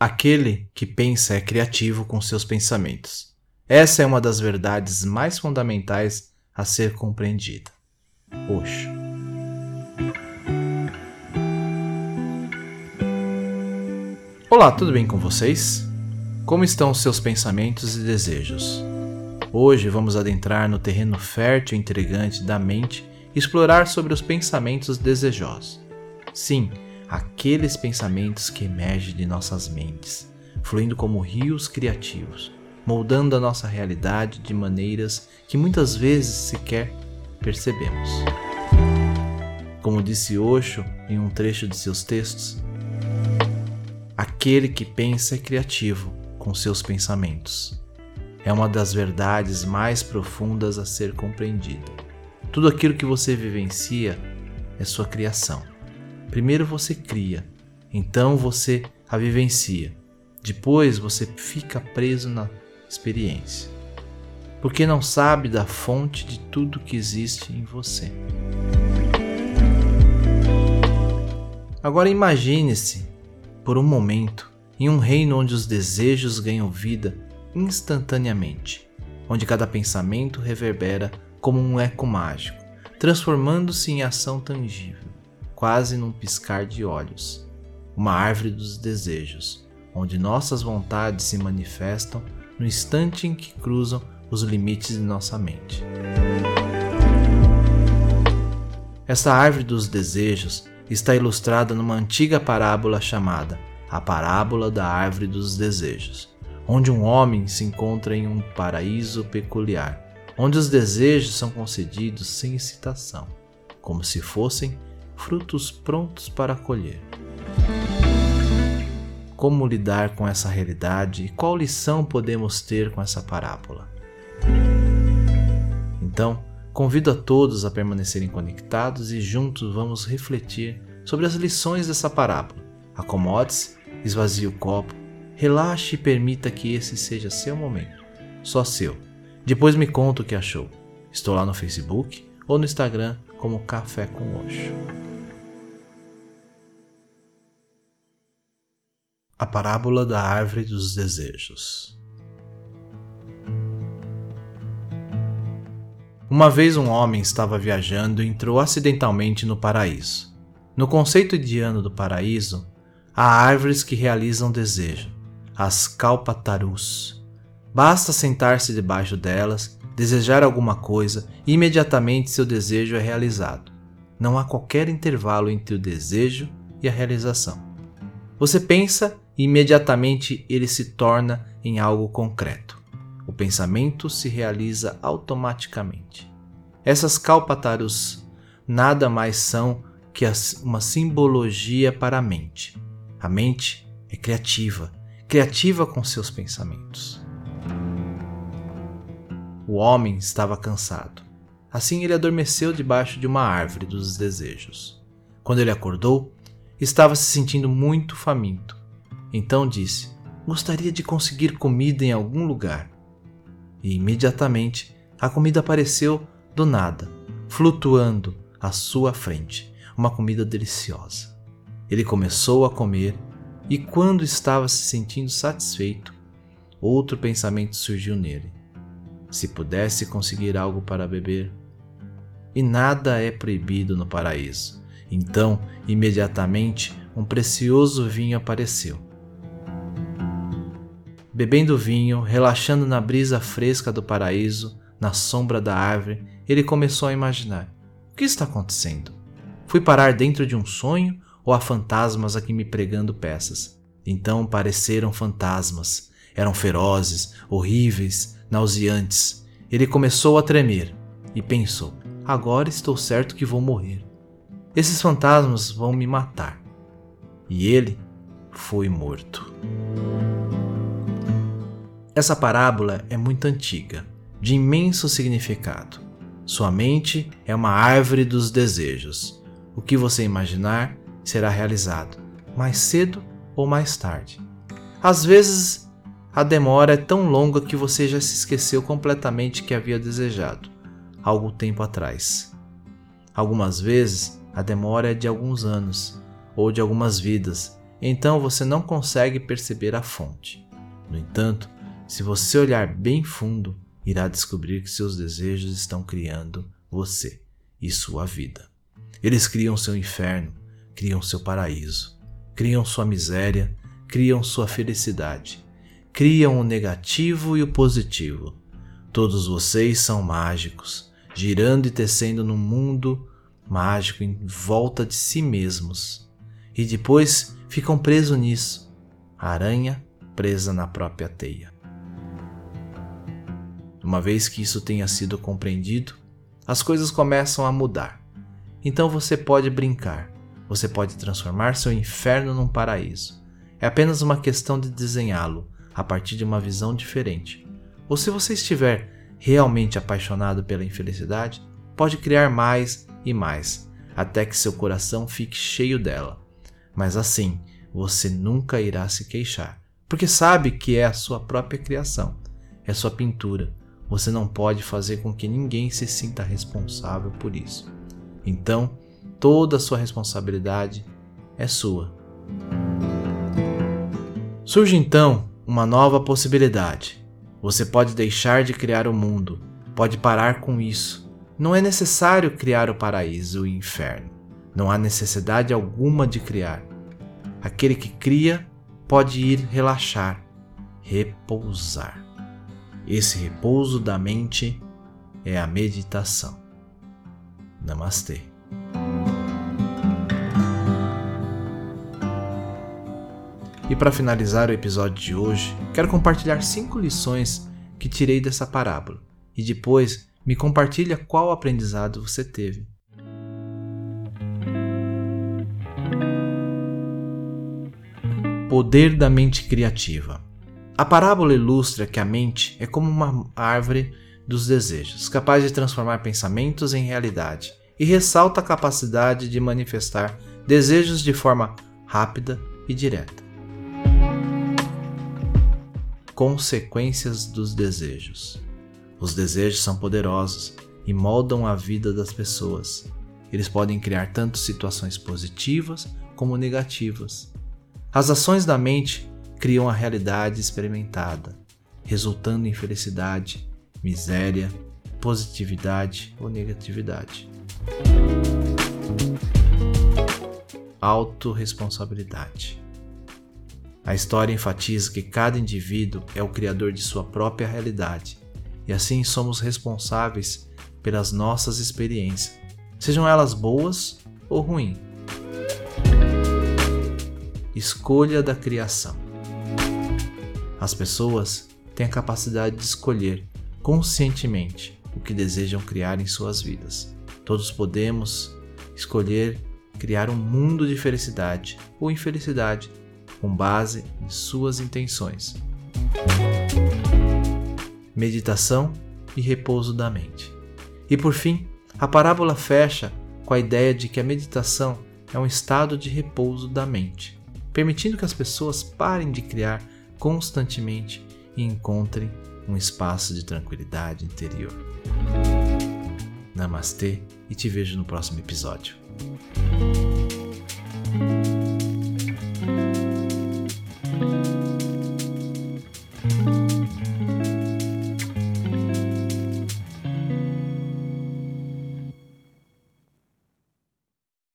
Aquele que pensa é criativo com seus pensamentos. Essa é uma das verdades mais fundamentais a ser compreendida. Oxo. Olá, tudo bem com vocês? Como estão seus pensamentos e desejos? Hoje vamos adentrar no terreno fértil e intrigante da mente e explorar sobre os pensamentos desejosos. Sim, aqueles pensamentos que emergem de nossas mentes, fluindo como rios criativos, moldando a nossa realidade de maneiras que muitas vezes sequer percebemos. Como disse Osho em um trecho de seus textos, aquele que pensa é criativo com seus pensamentos. É uma das verdades mais profundas a ser compreendida. Tudo aquilo que você vivencia é sua criação. Primeiro você cria, então você a vivencia. Depois você fica preso na experiência. Porque não sabe da fonte de tudo que existe em você. Agora imagine-se, por um momento, em um reino onde os desejos ganham vida instantaneamente, onde cada pensamento reverbera como um eco mágico, transformando-se em ação tangível quase num piscar de olhos. Uma árvore dos desejos, onde nossas vontades se manifestam no instante em que cruzam os limites de nossa mente. Essa árvore dos desejos está ilustrada numa antiga parábola chamada A Parábola da Árvore dos Desejos, onde um homem se encontra em um paraíso peculiar, onde os desejos são concedidos sem excitação, como se fossem frutos prontos para colher. Como lidar com essa realidade e qual lição podemos ter com essa parábola? Então, convido a todos a permanecerem conectados e juntos vamos refletir sobre as lições dessa parábola. Acomode-se, esvazie o copo, relaxe e permita que esse seja seu momento, só seu. Depois me conta o que achou. Estou lá no Facebook ou no Instagram como Café com Oxo. A parábola da árvore dos desejos. Uma vez um homem estava viajando e entrou acidentalmente no paraíso. No conceito indiano do paraíso, há árvores que realizam desejo, as kalpatarus. Basta sentar-se debaixo delas, desejar alguma coisa e imediatamente seu desejo é realizado. Não há qualquer intervalo entre o desejo e a realização. Você pensa imediatamente ele se torna em algo concreto. O pensamento se realiza automaticamente. Essas calpatarus nada mais são que uma simbologia para a mente. A mente é criativa, criativa com seus pensamentos. O homem estava cansado. Assim ele adormeceu debaixo de uma árvore dos desejos. Quando ele acordou, estava se sentindo muito faminto. Então disse: Gostaria de conseguir comida em algum lugar. E imediatamente a comida apareceu do nada, flutuando à sua frente, uma comida deliciosa. Ele começou a comer e, quando estava se sentindo satisfeito, outro pensamento surgiu nele. Se pudesse conseguir algo para beber. E nada é proibido no paraíso. Então, imediatamente, um precioso vinho apareceu Bebendo vinho, relaxando na brisa fresca do paraíso, na sombra da árvore, ele começou a imaginar: o que está acontecendo? Fui parar dentro de um sonho ou há fantasmas aqui me pregando peças? Então pareceram fantasmas. Eram ferozes, horríveis, nauseantes. Ele começou a tremer e pensou: agora estou certo que vou morrer. Esses fantasmas vão me matar. E ele foi morto. Essa parábola é muito antiga, de imenso significado. Sua mente é uma árvore dos desejos. O que você imaginar será realizado, mais cedo ou mais tarde. Às vezes, a demora é tão longa que você já se esqueceu completamente que havia desejado, algum tempo atrás. Algumas vezes, a demora é de alguns anos ou de algumas vidas, então você não consegue perceber a fonte. No entanto, se você olhar bem fundo, irá descobrir que seus desejos estão criando você e sua vida. Eles criam seu inferno, criam seu paraíso, criam sua miséria, criam sua felicidade, criam o negativo e o positivo. Todos vocês são mágicos, girando e tecendo num mundo mágico em volta de si mesmos. E depois ficam presos nisso, a aranha presa na própria teia. Uma vez que isso tenha sido compreendido, as coisas começam a mudar. Então você pode brincar, você pode transformar seu inferno num paraíso. É apenas uma questão de desenhá-lo a partir de uma visão diferente. Ou se você estiver realmente apaixonado pela infelicidade, pode criar mais e mais, até que seu coração fique cheio dela. Mas assim, você nunca irá se queixar, porque sabe que é a sua própria criação, é sua pintura. Você não pode fazer com que ninguém se sinta responsável por isso. Então, toda a sua responsabilidade é sua. Surge então uma nova possibilidade. Você pode deixar de criar o mundo, pode parar com isso não é necessário criar o paraíso e o inferno. Não há necessidade alguma de criar. Aquele que cria pode ir relaxar, repousar. Esse repouso da mente é a meditação. Namastê. E para finalizar o episódio de hoje, quero compartilhar cinco lições que tirei dessa parábola e depois me compartilha qual aprendizado você teve. Poder da mente criativa. A parábola ilustra que a mente é como uma árvore dos desejos, capaz de transformar pensamentos em realidade, e ressalta a capacidade de manifestar desejos de forma rápida e direta. Consequências dos desejos. Os desejos são poderosos e moldam a vida das pessoas. Eles podem criar tanto situações positivas como negativas. As ações da mente criam a realidade experimentada, resultando em felicidade, miséria, positividade ou negatividade. Autoresponsabilidade. A história enfatiza que cada indivíduo é o criador de sua própria realidade e assim somos responsáveis pelas nossas experiências, sejam elas boas ou ruins. Escolha da criação. As pessoas têm a capacidade de escolher conscientemente o que desejam criar em suas vidas. Todos podemos escolher criar um mundo de felicidade ou infelicidade com base em suas intenções meditação e repouso da mente. E por fim, a parábola fecha com a ideia de que a meditação é um estado de repouso da mente, permitindo que as pessoas parem de criar constantemente e encontrem um espaço de tranquilidade interior. Namastê e te vejo no próximo episódio.